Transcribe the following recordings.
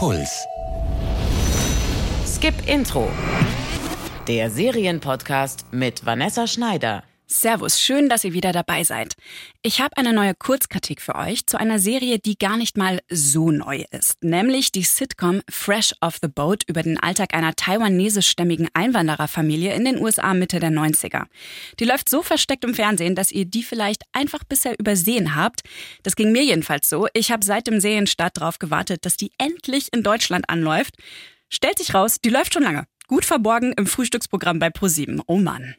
Puls. Skip Intro. Der Serienpodcast mit Vanessa Schneider. Servus, schön, dass ihr wieder dabei seid. Ich habe eine neue Kurzkritik für euch zu einer Serie, die gar nicht mal so neu ist, nämlich die Sitcom Fresh Off the Boat über den Alltag einer taiwanesischstämmigen Einwandererfamilie in den USA Mitte der 90er. Die läuft so versteckt im Fernsehen, dass ihr die vielleicht einfach bisher übersehen habt. Das ging mir jedenfalls so. Ich habe seit dem Serienstart darauf gewartet, dass die endlich in Deutschland anläuft. Stellt sich raus, die läuft schon lange. Gut verborgen im Frühstücksprogramm bei ProSieben. Oh Mann.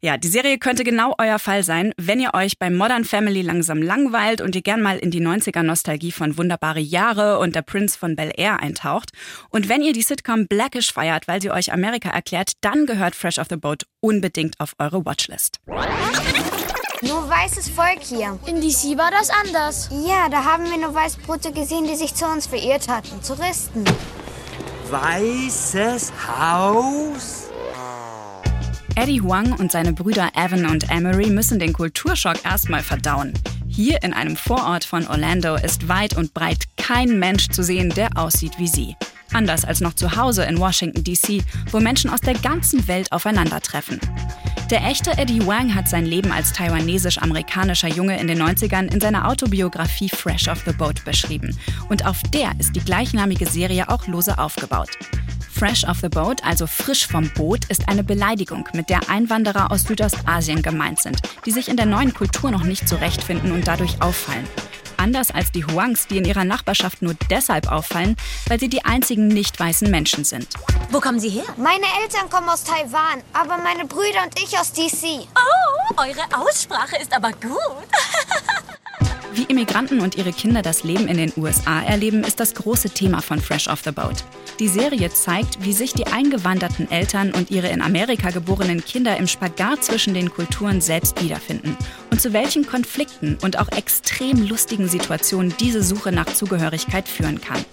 Ja, die Serie könnte genau euer Fall sein, wenn ihr euch bei Modern Family langsam langweilt und ihr gern mal in die 90er Nostalgie von Wunderbare Jahre und der Prince von Bel Air eintaucht. Und wenn ihr die Sitcom Blackish feiert, weil sie euch Amerika erklärt, dann gehört Fresh Off the Boat unbedingt auf eure Watchlist. Nur weißes Volk hier. In DC war das anders. Ja, da haben wir nur Weißbrote gesehen, die sich zu uns verirrt hatten. Touristen. Weißes Haus? Eddie Huang und seine Brüder Evan und Emery müssen den Kulturschock erstmal verdauen. Hier in einem Vorort von Orlando ist weit und breit kein Mensch zu sehen, der aussieht wie sie. Anders als noch zu Hause in Washington, D.C., wo Menschen aus der ganzen Welt aufeinandertreffen. Der echte Eddie Wang hat sein Leben als taiwanesisch-amerikanischer Junge in den 90ern in seiner Autobiografie Fresh Off the Boat beschrieben. Und auf der ist die gleichnamige Serie auch lose aufgebaut. Fresh off the boat, also frisch vom Boot, ist eine Beleidigung, mit der Einwanderer aus Südostasien gemeint sind, die sich in der neuen Kultur noch nicht zurechtfinden und dadurch auffallen. Anders als die Huangs, die in ihrer Nachbarschaft nur deshalb auffallen, weil sie die einzigen nicht weißen Menschen sind. Wo kommen Sie her? Meine Eltern kommen aus Taiwan, aber meine Brüder und ich aus DC. Oh, eure Aussprache ist aber gut. Wie Immigranten und ihre Kinder das Leben in den USA erleben, ist das große Thema von Fresh Off the Boat. Die Serie zeigt, wie sich die eingewanderten Eltern und ihre in Amerika geborenen Kinder im Spagat zwischen den Kulturen selbst wiederfinden und zu welchen Konflikten und auch extrem lustigen Situationen diese Suche nach Zugehörigkeit führen kann.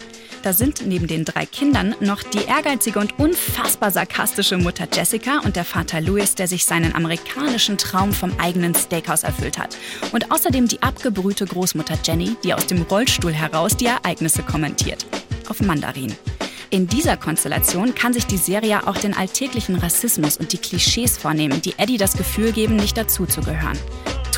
Da sind neben den drei Kindern noch die ehrgeizige und unfassbar sarkastische Mutter Jessica und der Vater Louis, der sich seinen amerikanischen Traum vom eigenen Steakhouse erfüllt hat. Und außerdem die abgebrühte Großmutter Jenny, die aus dem Rollstuhl heraus die Ereignisse kommentiert. Auf Mandarin. In dieser Konstellation kann sich die Serie auch den alltäglichen Rassismus und die Klischees vornehmen, die Eddie das Gefühl geben, nicht dazuzugehören.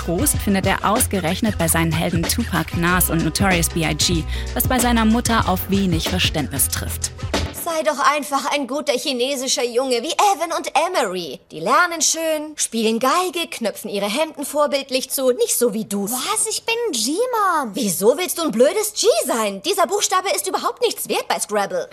Trost findet er ausgerechnet bei seinen Helden Tupac, Nas und Notorious B.I.G., was bei seiner Mutter auf wenig Verständnis trifft. Sei doch einfach ein guter chinesischer Junge wie Evan und Emery. Die lernen schön, spielen Geige, knöpfen ihre Hemden vorbildlich zu, nicht so wie du. Was? Ich bin G-Mom. Wieso willst du ein blödes G sein? Dieser Buchstabe ist überhaupt nichts wert bei Scrabble.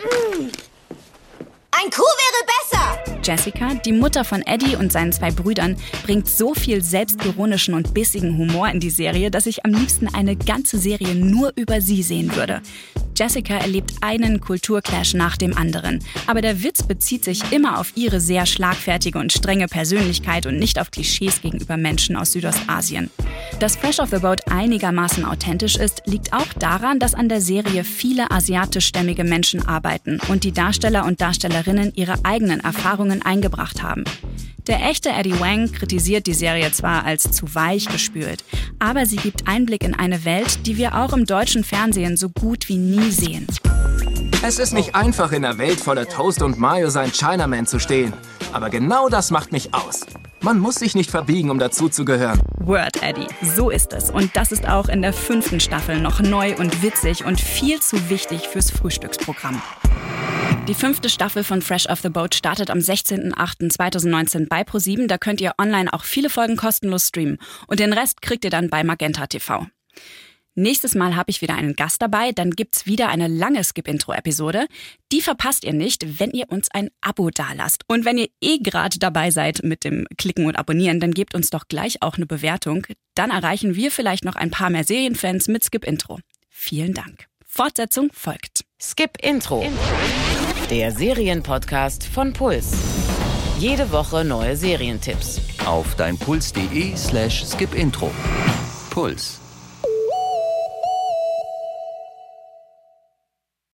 Ein Kuh wäre besser! Jessica, die Mutter von Eddie und seinen zwei Brüdern, bringt so viel selbstironischen und bissigen Humor in die Serie, dass ich am liebsten eine ganze Serie nur über sie sehen würde. Jessica erlebt einen Kulturclash nach dem anderen. Aber der Witz bezieht sich immer auf ihre sehr schlagfertige und strenge Persönlichkeit und nicht auf Klischees gegenüber Menschen aus Südostasien. Dass Fresh of the Boat einigermaßen authentisch ist, liegt auch daran, dass an der Serie viele asiatischstämmige Menschen arbeiten und die Darsteller und Darstellerinnen ihre eigenen Erfahrungen eingebracht haben. Der echte Eddie Wang kritisiert die Serie zwar als zu weich gespült, aber sie gibt Einblick in eine Welt, die wir auch im deutschen Fernsehen so gut wie nie sehen. Es ist nicht einfach, in einer Welt voller Toast und Mayo sein Chinaman zu stehen. Aber genau das macht mich aus. Man muss sich nicht verbiegen, um dazuzugehören. Word, Eddie. So ist es. Und das ist auch in der fünften Staffel noch neu und witzig und viel zu wichtig fürs Frühstücksprogramm. Die fünfte Staffel von Fresh Off the Boat startet am 16.08.2019 bei ProSieben. Da könnt ihr online auch viele Folgen kostenlos streamen. Und den Rest kriegt ihr dann bei Magenta TV. Nächstes Mal habe ich wieder einen Gast dabei, dann gibt's wieder eine lange Skip-Intro-Episode. Die verpasst ihr nicht, wenn ihr uns ein Abo dalasst. Und wenn ihr eh gerade dabei seid mit dem Klicken und Abonnieren, dann gebt uns doch gleich auch eine Bewertung. Dann erreichen wir vielleicht noch ein paar mehr Serienfans mit Skip-Intro. Vielen Dank. Fortsetzung folgt. Skip Intro. Der Serienpodcast von Puls. Jede Woche neue Serientipps. Auf deinpuls.de slash skipintro. Puls.